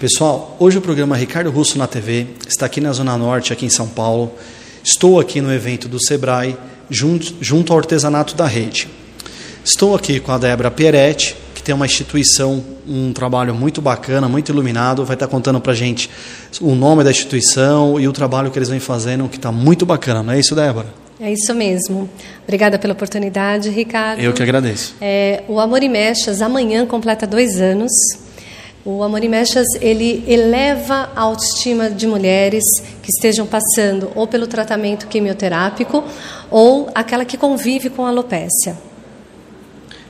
Pessoal, hoje o programa Ricardo Russo na TV está aqui na Zona Norte, aqui em São Paulo. Estou aqui no evento do Sebrae, junto, junto ao artesanato da rede. Estou aqui com a Débora Pieretti, que tem uma instituição, um trabalho muito bacana, muito iluminado. Vai estar contando para gente o nome da instituição e o trabalho que eles vêm fazendo, que está muito bacana. Não é isso, Débora? É isso mesmo. Obrigada pela oportunidade, Ricardo. Eu que agradeço. É, o Amor e Mechas amanhã completa dois anos. O Amor e Mechas ele eleva a autoestima de mulheres que estejam passando ou pelo tratamento quimioterápico ou aquela que convive com alopécia.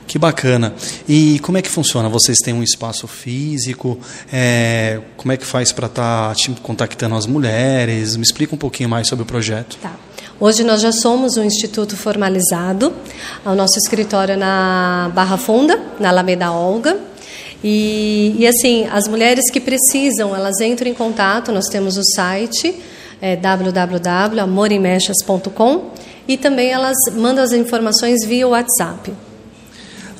Que bacana. E como é que funciona? Vocês têm um espaço físico? É, como é que faz para estar tá, contactando as mulheres? Me explica um pouquinho mais sobre o projeto. Tá. Hoje nós já somos um instituto formalizado. O nosso escritório é na Barra Funda, na Alameda Olga. E, e, assim, as mulheres que precisam, elas entram em contato, nós temos o site é, www.amorimechas.com e também elas mandam as informações via WhatsApp.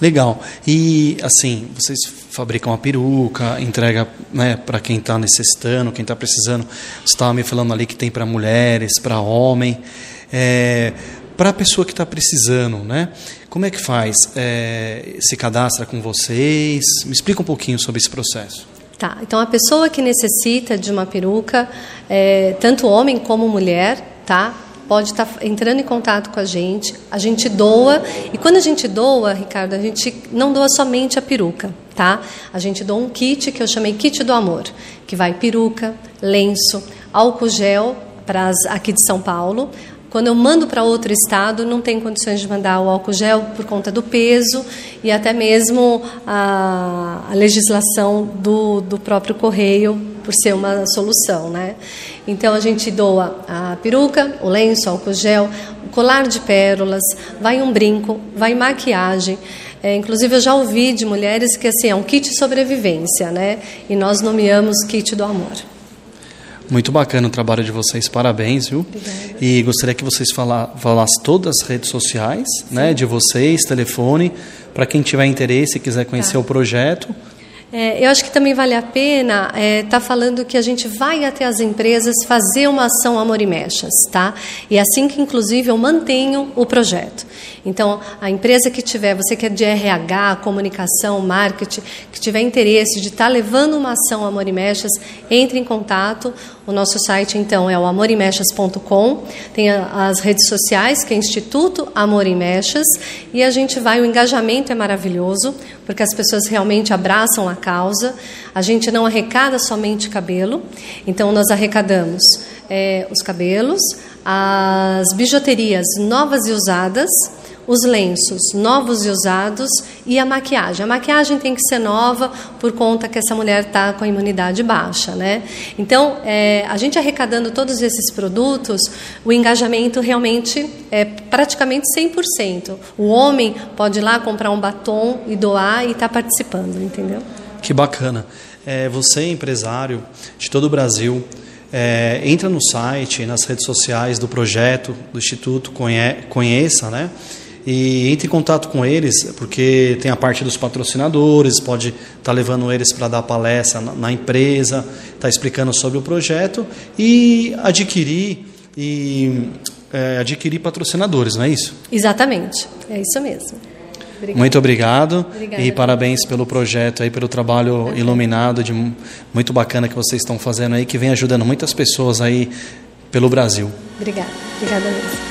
Legal. E assim, vocês fabricam a peruca, entrega né, para quem está necessitando, quem está precisando. Você estava me falando ali que tem para mulheres, para homem. É, para a pessoa que está precisando, né? Como é que faz? É, se cadastra com vocês? Me explica um pouquinho sobre esse processo. Tá, então a pessoa que necessita de uma peruca, é, tanto homem como mulher, tá? Pode estar tá entrando em contato com a gente, a gente doa, e quando a gente doa, Ricardo, a gente não doa somente a peruca, tá? A gente doa um kit que eu chamei kit do amor, que vai peruca, lenço, álcool gel para as aqui de São Paulo, quando eu mando para outro estado, não tem condições de mandar o álcool gel por conta do peso e até mesmo a, a legislação do, do próprio correio por ser uma solução, né? Então a gente doa a peruca, o lenço, o álcool gel, o colar de pérolas, vai um brinco, vai maquiagem. É, inclusive eu já ouvi de mulheres que assim é um kit sobrevivência, né? E nós nomeamos kit do amor. Muito bacana o trabalho de vocês, parabéns, viu? Obrigada. E gostaria que vocês falassem todas as redes sociais, né, de vocês, telefone, para quem tiver interesse e quiser conhecer tá. o projeto. É, eu acho que também vale a pena estar é, tá falando que a gente vai até as empresas fazer uma ação Amor e Mechas, tá? E é assim que, inclusive, eu mantenho o projeto. Então, a empresa que tiver, você que é de RH, comunicação, marketing, que tiver interesse de estar tá levando uma ação Amor e Mechas, entre em contato. O nosso site, então, é o amorimechas.com. Tem as redes sociais, que é Instituto Amor e Mechas. E a gente vai, o engajamento é maravilhoso, porque as pessoas realmente abraçam a causa. A gente não arrecada somente cabelo, então nós arrecadamos é, os cabelos, as bijuterias novas e usadas, os lenços novos e usados e a maquiagem. A maquiagem tem que ser nova por conta que essa mulher está com a imunidade baixa, né? Então, é, a gente arrecadando todos esses produtos, o engajamento realmente é praticamente 100%. O homem pode ir lá comprar um batom e doar e está participando, entendeu? Que bacana. É, você empresário de todo o Brasil. É, entra no site, nas redes sociais do projeto, do Instituto, conhe, conheça, né? E entre em contato com eles, porque tem a parte dos patrocinadores, pode estar tá levando eles para dar palestra na, na empresa, estar tá explicando sobre o projeto e adquirir e é, adquirir patrocinadores, não é isso? Exatamente, é isso mesmo. Obrigada. Muito obrigado Obrigada. e parabéns pelo projeto aí, pelo trabalho iluminado de muito bacana que vocês estão fazendo aí, que vem ajudando muitas pessoas aí pelo Brasil. Obrigada, obrigada mesmo.